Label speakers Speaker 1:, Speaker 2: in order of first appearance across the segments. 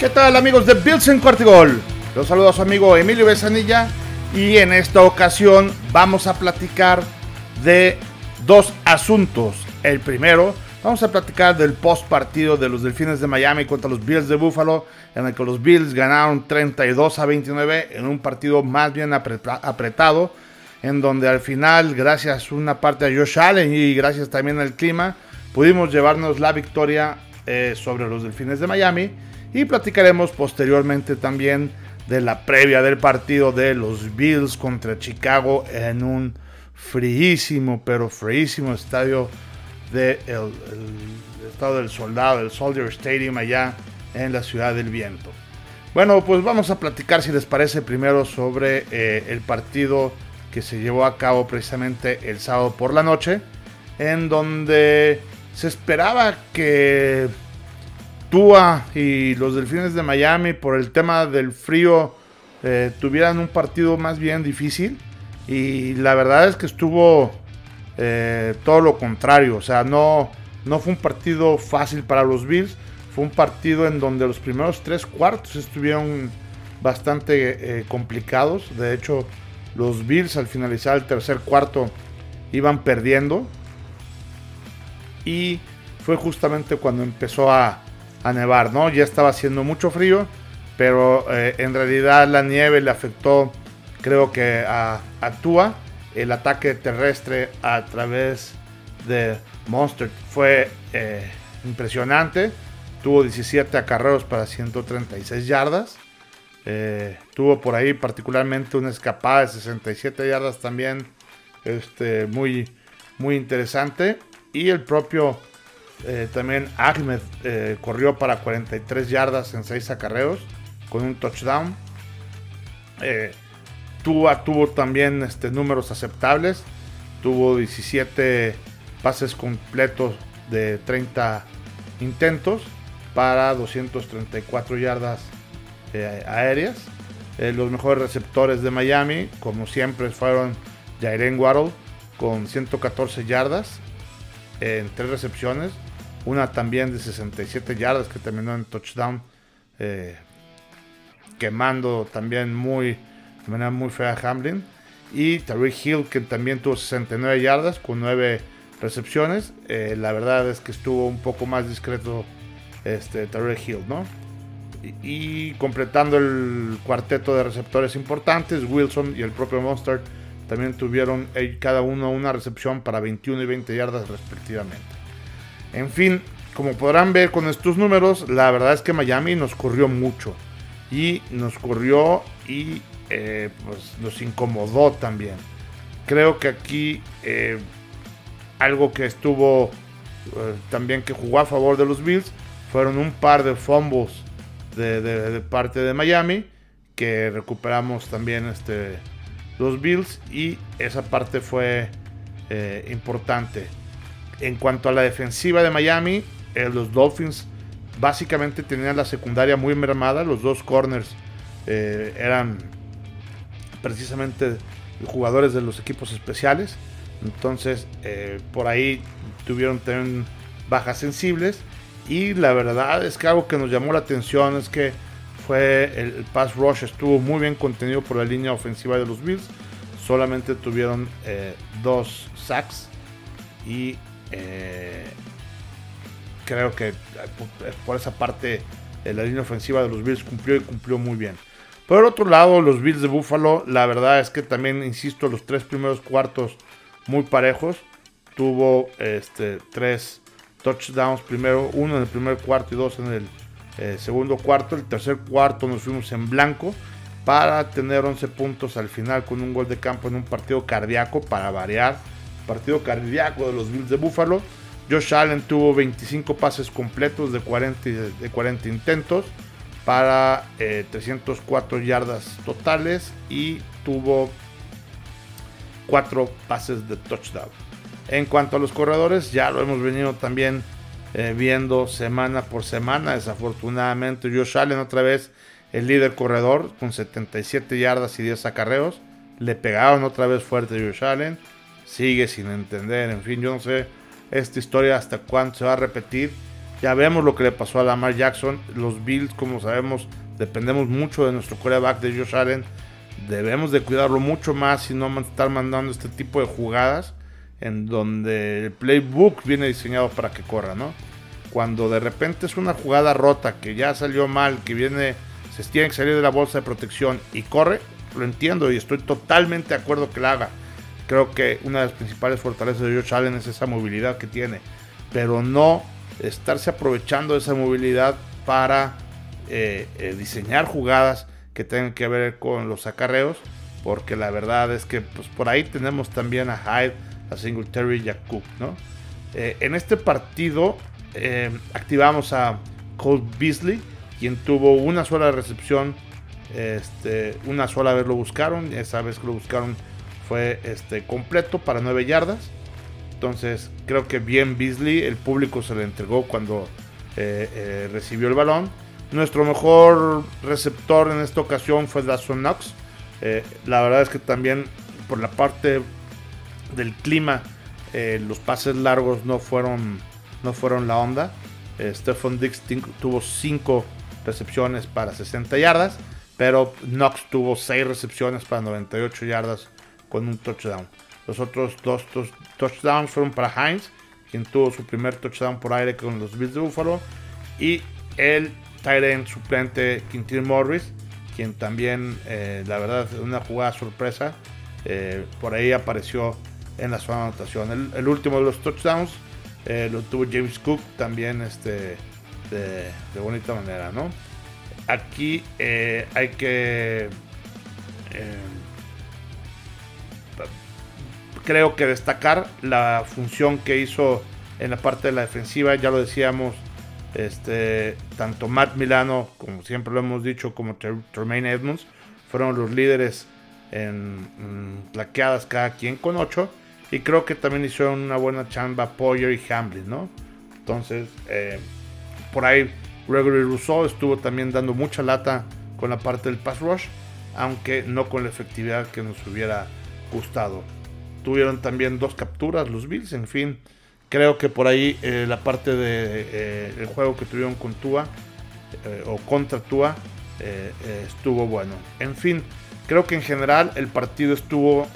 Speaker 1: ¿Qué tal amigos de Bills en Cortigol? Los saludo a su amigo Emilio Besanilla y en esta ocasión vamos a platicar de dos asuntos. El primero, vamos a platicar del post partido de los Delfines de Miami contra los Bills de Buffalo, en el que los Bills ganaron 32 a 29 en un partido más bien apretado, en donde al final, gracias una parte a Josh Allen y gracias también al clima, pudimos llevarnos la victoria eh, sobre los Delfines de Miami y platicaremos posteriormente también de la previa del partido de los Bills contra Chicago en un fríísimo, pero fríísimo estadio del estado del soldado, el Soldier Stadium allá en la ciudad del viento. Bueno, pues vamos a platicar si les parece primero sobre eh, el partido que se llevó a cabo precisamente el sábado por la noche, en donde se esperaba que Tua y los Delfines de Miami por el tema del frío eh, tuvieran un partido más bien difícil. Y la verdad es que estuvo eh, todo lo contrario, o sea, no, no fue un partido fácil para los Bills, fue un partido en donde los primeros tres cuartos estuvieron bastante eh, complicados, de hecho los Bills al finalizar el tercer cuarto iban perdiendo. Y fue justamente cuando empezó a, a nevar, ¿no? Ya estaba haciendo mucho frío, pero eh, en realidad la nieve le afectó, creo que a, Tua. El ataque terrestre a través de Monster fue eh, impresionante. Tuvo 17 acarreos para 136 yardas. Eh, tuvo por ahí particularmente una escapada de 67 yardas también este, muy, muy interesante. Y el propio eh, también Ahmed eh, corrió para 43 yardas en 6 acarreos con un touchdown. Eh, tuvo también este, números aceptables. Tuvo 17 pases completos de 30 intentos para 234 yardas aéreas. los mejores receptores de Miami, como siempre, fueron Jairen Waddle con 114 yardas en 3 recepciones una también de 67 yardas que terminó en touchdown. Eh, quemando también muy, de manera muy fea a Hamlin. Y Tariq Hill que también tuvo 69 yardas con 9 recepciones. Eh, la verdad es que estuvo un poco más discreto este, Tariq Hill, ¿no? Y, completando el cuarteto de receptores importantes, Wilson y el propio Monster también tuvieron eh, cada uno una recepción para 21 y 20 yardas respectivamente. En fin, como podrán ver con estos números, la verdad es que Miami nos corrió mucho. Y nos corrió y eh, pues nos incomodó también. Creo que aquí eh, algo que estuvo eh, también que jugó a favor de los Bills fueron un par de fumbles de, parte de Miami que recuperamos también este, los Bills y esa parte fue importante. En cuanto a la defensiva de Miami, eh, los Dolphins básicamente tenían la secundaria muy mermada. Los dos corners eh, eran precisamente jugadores de los equipos especiales. Entonces, eh, por ahí tuvieron también bajas sensibles. Y la verdad es que algo que nos llamó la atención es que fue el, pass rush estuvo muy bien contenido por la línea ofensiva de los Bills. Solamente tuvieron dos sacks y eh, creo que eh, por esa parte eh, la línea ofensiva de los Bills cumplió y cumplió muy bien. Por el otro lado, los Bills de Buffalo, la verdad es que también, insisto, los tres primeros cuartos muy parejos. Tuvo este, tres touchdowns, primero uno en el primer cuarto y dos en el segundo cuarto. El tercer cuarto nos fuimos en blanco para tener 11 puntos al final con un gol de campo en un partido cardíaco para variar partido cardíaco de los Bills de Buffalo. Josh Allen tuvo 25 pases completos de 40, de 40 intentos para 304 eh, yardas totales y tuvo 4 pases de touchdown. En cuanto a los corredores, ya lo hemos venido también eh, viendo semana por semana. Desafortunadamente, Josh Allen otra vez el líder corredor con 77 yardas y 10 acarreos. Le pegaron otra vez fuerte a Josh Allen sigue sin entender. En fin, yo no sé esta historia hasta cuándo se va a repetir. Ya vemos lo que le pasó a Lamar Jackson. Los Bills, como sabemos, dependemos mucho de nuestro quarterback de Josh Allen. Debemos de cuidarlo mucho más y no estar mandando este tipo de jugadas en donde el playbook viene diseñado para que corra, ¿no? Cuando de repente es una jugada rota que ya salió mal, que viene, se tiene que salir de la bolsa de protección y corre, lo entiendo y estoy totalmente de acuerdo que la haga. Creo que una de las principales fortalezas de Josh Allen es esa movilidad que tiene, pero no estarse aprovechando esa movilidad para eh, eh, diseñar jugadas que tengan que ver con los acarreos, porque la verdad es que pues, por ahí tenemos también a Hyde, a Singletary y a Cook, ¿no? Eh, en este partido activamos a Cole Beasley, quien tuvo una sola recepción, este, una sola vez lo buscaron, esa vez que lo buscaron fue este, completo para 9 yardas. Entonces creo que bien Beasley, el público se le entregó cuando recibió el balón nuestro mejor receptor en esta ocasión fue Dawson Knox. Eh, la verdad es que también por la parte del clima, eh, los pases largos no fueron, no fueron la onda. Eh, Stephon Dix tuvo 5 recepciones para 60 yardas, pero Knox tuvo 6 recepciones para 98 yardas con un touchdown. Los otros dos touchdowns fueron para Hines, quien tuvo su primer touchdown por aire con los Bills de Buffalo. Y el Tyrant suplente Quintin Morris, quien también, eh, la verdad, una jugada sorpresa, eh, por ahí apareció en la zona de anotación. El, último de los touchdowns eh, lo tuvo James Cook también este, de, bonita manera, ¿no? Aquí hay que creo que destacar la función que hizo en la parte de la defensiva, ya lo decíamos este, tanto Matt Milano, como siempre lo hemos dicho, como Tremaine Edmonds, fueron los líderes en, plaqueadas cada quien con 8. Y creo que también hicieron una buena chamba Poyer y Hamlin, ¿no? Entonces, eh, por ahí Gregory Rousseau estuvo también dando mucha lata con la parte del pass rush, aunque no con la efectividad que nos hubiera gustado. Tuvieron también dos capturas los Bills, en fin. Creo que por ahí eh, la parte del de, eh, juego que tuvieron con Tua eh, o contra Tua estuvo bueno. En fin, creo que en general el partido estuvo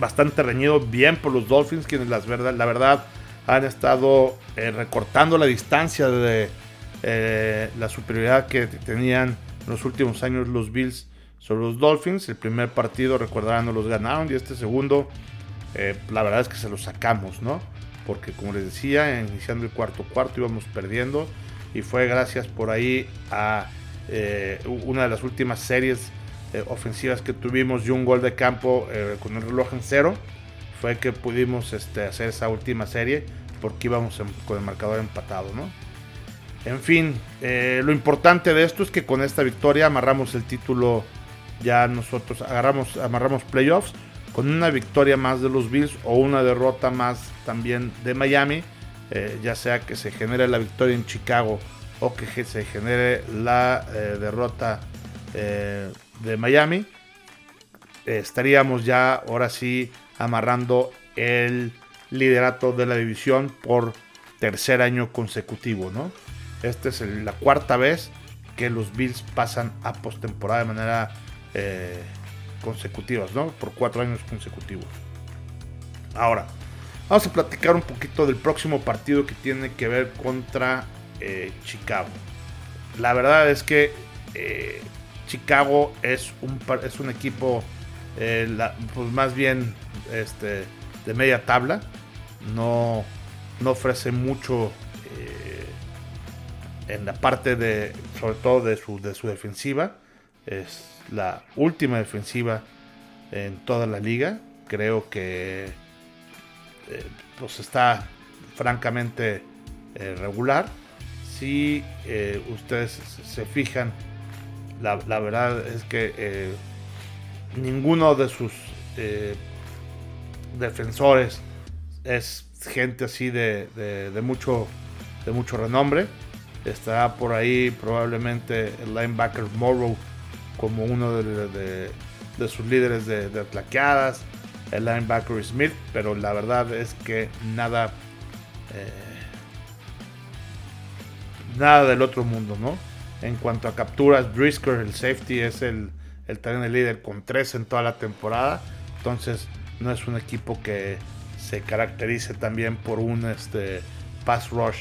Speaker 1: bastante reñido, bien por los Dolphins, quienes las verdad, la verdad han estado recortando la distancia de la superioridad que tenían en los últimos años los Bills sobre los Dolphins. El primer partido, recordarán, no los ganaron y este segundo, la verdad es que se los sacamos, ¿no? porque como les decía, iniciando el cuarto cuarto íbamos perdiendo y fue gracias por ahí a eh, una de las últimas series eh, ofensivas que tuvimos y un gol de campo eh, con el reloj en cero fue que pudimos este, hacer esa última serie porque íbamos con el marcador empatado, ¿no? En fin, lo importante de esto es que con esta victoria amarramos el título, ya nosotros agarramos, amarramos playoffs con una victoria más de los Bills o una derrota más también de Miami, eh, ya sea que se genere la victoria en Chicago o que se genere la eh, derrota eh, de Miami, estaríamos ya ahora sí amarrando el liderato de la división por tercer año consecutivo, ¿no? Esta es la cuarta vez que los Bills pasan a postemporada de manera consecutivas, ¿no? Por cuatro años consecutivos. Ahora, vamos a platicar un poquito del próximo partido que tiene que ver contra eh, Chicago. La verdad es que eh, Chicago es un, es un equipo eh, pues más bien este, de media tabla. No, no ofrece mucho en la parte de, sobre todo de su, de su defensiva. Es la última defensiva en toda la liga. Creo que eh, pues está francamente eh, regular. Si eh, ustedes se fijan, la, verdad es que ninguno de sus defensores es gente así de, de, mucho, de mucho renombre. Estará por ahí probablemente el linebacker Morrow como uno de, sus líderes de, de plaqueadas, el linebacker Smith, pero la verdad es que nada, eh, nada del otro mundo, ¿no? En cuanto a capturas, Brisker, el safety, es el, el el líder con 3 en toda la temporada. Entonces, no es un equipo que se caracterice también por un este, pass rush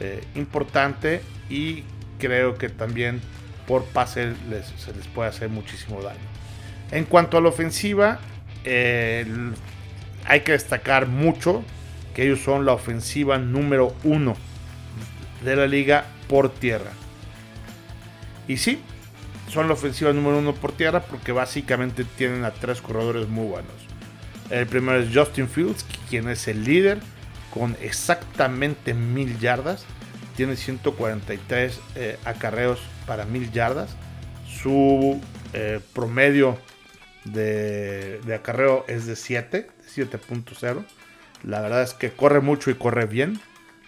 Speaker 1: eh, importante y creo que también por pase se les puede hacer muchísimo daño. En cuanto a la ofensiva, hay que destacar mucho que ellos son la ofensiva número uno de la liga por tierra. Y sí, son la ofensiva número uno por tierra porque básicamente tienen a tres corredores muy buenos. El primero es Justin Fields, quien es el líder con exactamente mil yardas. Tiene 143 eh, acarreos para mil yardas. Su eh, promedio de, acarreo es de 7, 7.0. La verdad es que corre mucho y corre bien.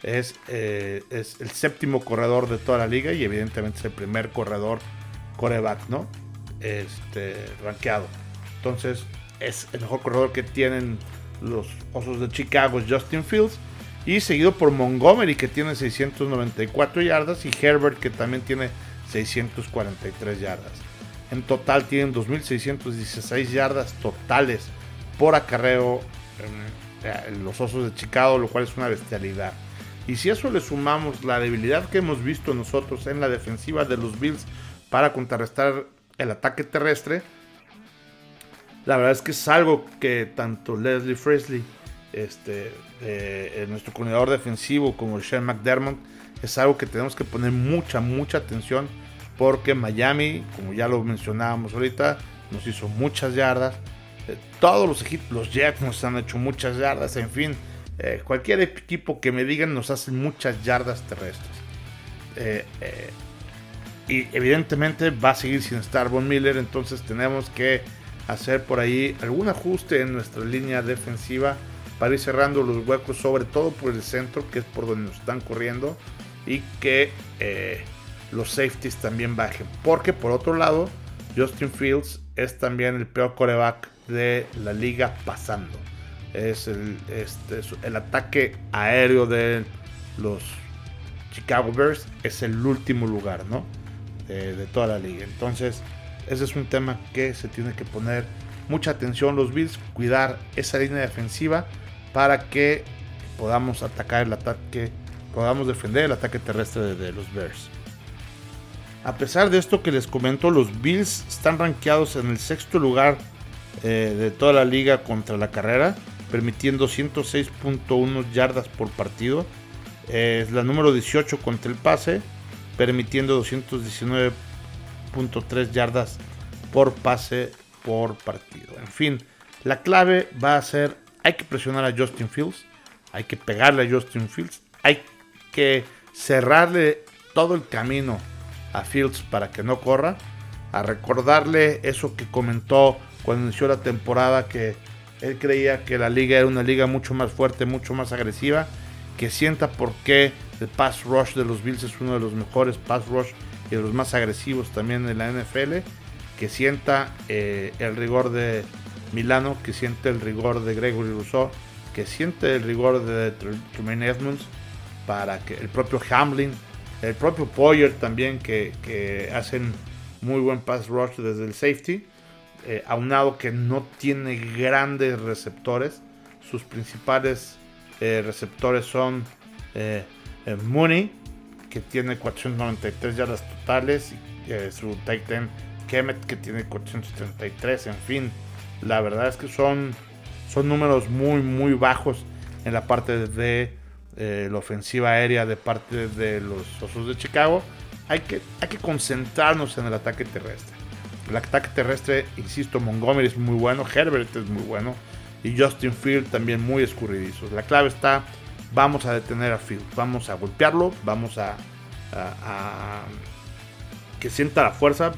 Speaker 1: Es, eh, es el séptimo corredor de toda la liga y evidentemente es el primer corredor coreback, ¿no? Este, rankeado. Entonces, es el mejor corredor que tienen los Osos de Chicago, Justin Fields. Y seguido por Montgomery, que tiene 694 yardas. Y Herbert, que también tiene 643 yardas. En total tienen 2.616 yardas totales por acarreo en los Osos de Chicago, lo cual es una bestialidad. Y si a eso le sumamos la debilidad que hemos visto nosotros en la defensiva de los Bills para contrarrestar el ataque terrestre, la verdad es que es algo que tanto Leslie Fresley, este, eh, nuestro coordinador defensivo, como Sean McDermott, es algo que tenemos que poner mucha, mucha atención porque Miami, como ya lo mencionábamos ahorita, nos hizo muchas yardas. Eh, todos los los Jets nos han hecho muchas yardas, en fin, eh, cualquier equipo que me digan nos hace muchas yardas terrestres. y evidentemente va a seguir sin estar Von Miller, entonces tenemos que hacer por ahí algún ajuste en nuestra línea defensiva para ir cerrando los huecos, sobre todo por el centro, que es por donde nos están corriendo, y que eh, los safeties también bajen. Porque por otro lado, Justin Fields es también el peor coreback de la liga pasando. Es el, este, el ataque aéreo de los Chicago Bears, es el último lugar, ¿no? de toda la liga. Entonces, ese es un tema que se tiene que poner mucha atención los Bills, cuidar esa línea defensiva para que podamos atacar el ataque, podamos defender el ataque terrestre de, los Bears. A pesar de esto que les comento, los Bills están rankeados en el sexto lugar eh, de toda la liga contra la carrera, permitiendo 106.1 yardas por partido. es la número 18 contra el pase, permitiendo 219 .3 yardas por pase por partido. En fin, la clave va a ser, hay que presionar a Justin Fields, hay que pegarle a Justin Fields, hay que cerrarle todo el camino a Fields para que no corra, a recordarle eso que comentó cuando inició la temporada, que él creía que la liga era una liga mucho más fuerte, mucho más agresiva, que sienta por qué el pass rush de los Bills es uno de los mejores pass rush y de los más agresivos también en la NFL, que sienta eh, el rigor de Milano, que siente el rigor de Gregory Rousseau, que siente el rigor de Tremaine Edmonds, para que el propio Hamlin, el propio Poyer también, que, hacen muy buen pass rush desde el safety, eh, aunado que no tiene grandes receptores, sus principales eh, receptores son Mooney, que tiene 493 yardas totales, y eh, su Titan Kemet que tiene 433, en fin, la verdad es que son, son números muy muy bajos en la parte de eh, la ofensiva aérea de parte de los Osos de Chicago. Hay que, hay que concentrarnos en el ataque terrestre. El ataque terrestre, insisto, Montgomery es muy bueno, Herbert es muy bueno y Justin Field también muy escurridizo. La clave está vamos a detener a Field, vamos a golpearlo, vamos a, que sienta la fuerza,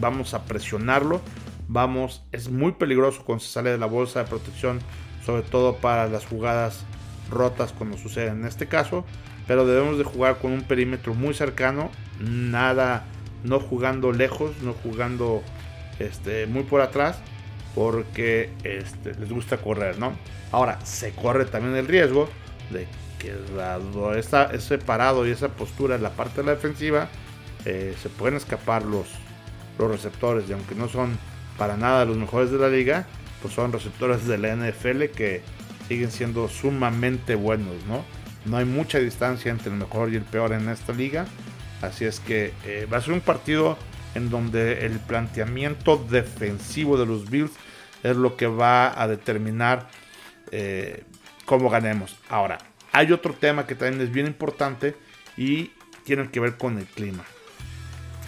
Speaker 1: vamos a presionarlo, vamos, es muy peligroso cuando se sale de la bolsa de protección, sobre todo para las jugadas rotas como sucede en este caso, pero debemos de jugar con un perímetro muy cercano, nada, no jugando lejos, no jugando este, muy por atrás, porque este, les gusta correr, ¿no? Ahora, se corre también el riesgo de que dado ese parado y esa postura en la parte de la defensiva, eh, se pueden escapar los, los receptores. Y aunque no son para nada los mejores de la liga, pues son receptores de la NFL que siguen siendo sumamente buenos, ¿no? No hay mucha distancia entre el mejor y el peor en esta liga. Así es que eh, va a ser un partido en donde el planteamiento defensivo de los Bills es lo que va a determinar eh, cómo ganemos. Ahora, hay otro tema que también es bien importante y tiene que ver con el clima.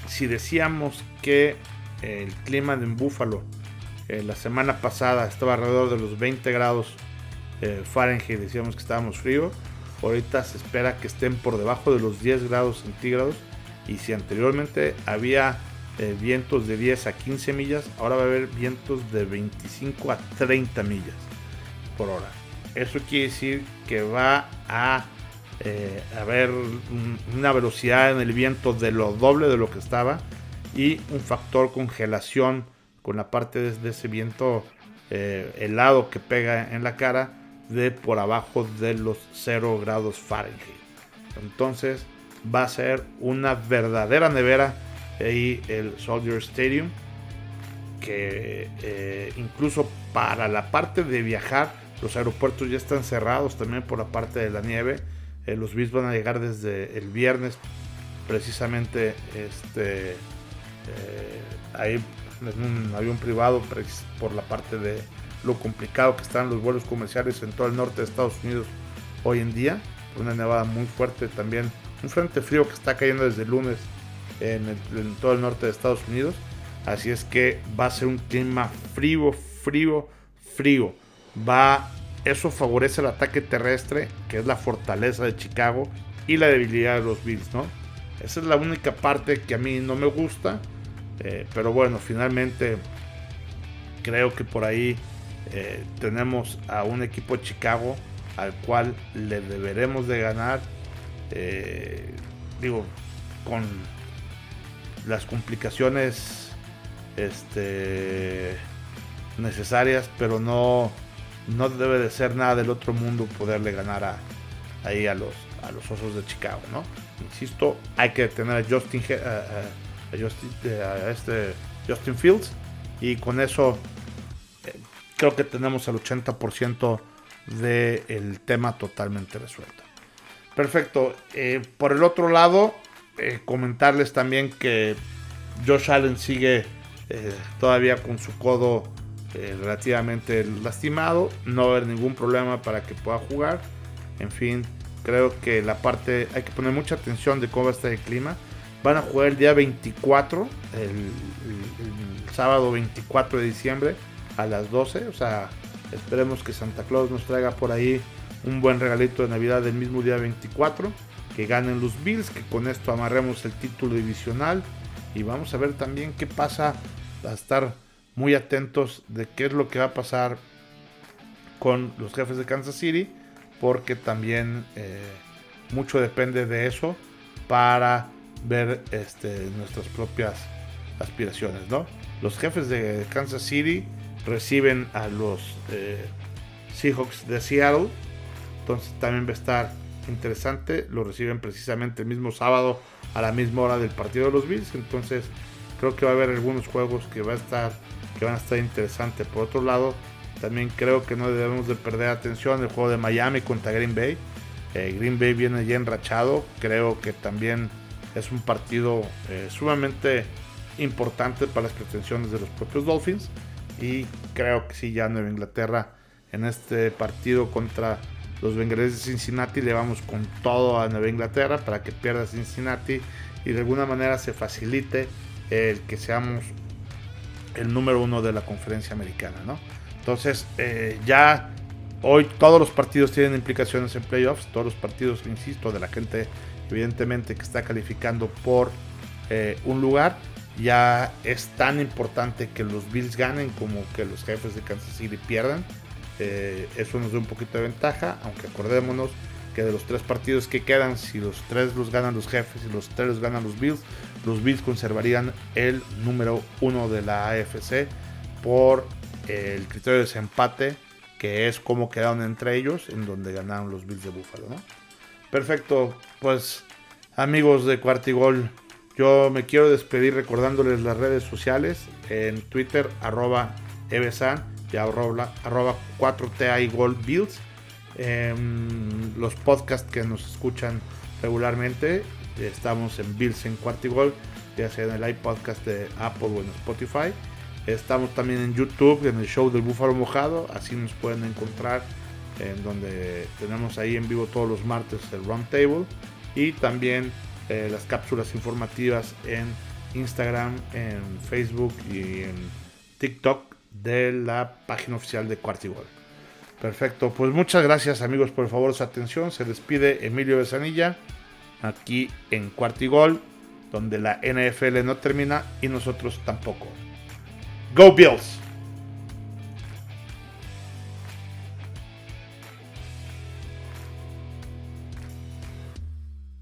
Speaker 1: Si decíamos que el clima en Búfalo eh, la semana pasada estaba alrededor de los 20 grados eh, Fahrenheit, decíamos que estábamos frío, ahorita se espera que estén por debajo de los 10 grados centígrados. Y si anteriormente había eh, vientos de 10 a 15 millas, ahora va a haber vientos de 25 a 30 millas por hora. Eso quiere decir que va a haber una velocidad en el viento de lo doble de lo que estaba y un factor congelación con la parte de, ese viento eh, helado que pega en la cara de por abajo de los 0 grados Fahrenheit. Entonces va a ser una verdadera nevera ahí el Soldier Stadium que eh, incluso para la parte de viajar los aeropuertos ya están cerrados también por la parte de la nieve eh, los Bills van a llegar desde el viernes precisamente este eh, ahí en un avión privado por la parte de lo complicado que están los vuelos comerciales en todo el norte de Estados Unidos hoy en día una nevada muy fuerte también un frente frío que está cayendo desde el lunes en, todo el norte de Estados Unidos. Así es que va a ser un clima frío, frío, frío. Va, eso favorece el ataque terrestre, que es la fortaleza de Chicago, y la debilidad de los Bills, ¿no? Esa es la única parte que a mí no me gusta. Eh, pero bueno, finalmente creo que por ahí eh, tenemos a un equipo de Chicago al cual le deberemos de ganar. Eh, digo, con las complicaciones este, necesarias, pero no, no debe de ser nada del otro mundo poderle ganar a, ahí a los, a los Osos de Chicago, ¿no? Insisto, hay que tener a Justin, Justin, este Justin Fields y con eso eh, creo que tenemos el 80% del tema totalmente resuelto. Perfecto. Eh, por el otro lado, eh, comentarles también que Josh Allen sigue eh, todavía con su codo eh, relativamente lastimado. No va a haber ningún problema para que pueda jugar. En fin, creo que la parte hay que poner mucha atención de cómo va a estar el clima. Van a jugar el día 24, el, sábado 24 de diciembre a las 12. O sea, esperemos que Santa Claus nos traiga por ahí un buen regalito de Navidad el mismo día 24 que ganen los Bills, que con esto amarremos el título divisional y vamos a ver también qué pasa, a estar muy atentos de qué es lo que va a pasar con los jefes de Kansas City, porque también eh, mucho depende de eso para ver este, nuestras propias aspiraciones, ¿no? Los jefes de Kansas City reciben a los eh, Seahawks de Seattle, entonces también va a estar interesante. Lo reciben precisamente el mismo sábado a la misma hora del partido de los Bills. Entonces creo que va a haber algunos juegos que, va a estar, que van a estar interesantes. Por otro lado, también creo que no debemos de perder atención el juego de Miami contra Green Bay. Eh, Green Bay viene ya enrachado. Creo que también es un partido eh, sumamente importante para las pretensiones de los propios Dolphins. Y creo que sí, ya Nueva Inglaterra en este partido contra los Bengalíes de Cincinnati le vamos con todo a Nueva Inglaterra para que pierda Cincinnati y de alguna manera se facilite el que seamos el número uno de la conferencia americana, ¿no? Entonces, eh, ya hoy todos los partidos tienen implicaciones en playoffs, todos los partidos, insisto, de la gente evidentemente que está calificando por eh, un lugar, ya es tan importante que los Bills ganen como que los jefes de Kansas City pierdan. Eh, eso nos da un poquito de ventaja, aunque acordémonos que de los tres partidos que quedan, si los tres los ganan los jefes y los tres los ganan los Bills, los Bills conservarían el número uno de la AFC por el criterio de desempate, que es cómo quedaron entre ellos, en donde ganaron los Bills de Buffalo. Perfecto, pues amigos de Cuartigol, yo me quiero despedir recordándoles las redes sociales en Twitter, arroba evesan y arroba, 4TA Gold Builds. los podcasts que nos escuchan regularmente, estamos en Bills en Cuartigol, ya sea en el iPodcast de Apple o en Spotify. Estamos también en YouTube, en el show del Búfalo Mojado, así nos pueden encontrar, en donde tenemos ahí en vivo todos los martes el Round Table y también eh, las cápsulas informativas en Instagram, en Facebook y en TikTok de la página oficial de Cuartigol. Perfecto, pues muchas gracias amigos por favor su atención. Se despide Emilio Besanilla aquí en Cuartigol, donde la NFL no termina y nosotros tampoco. Go Bills!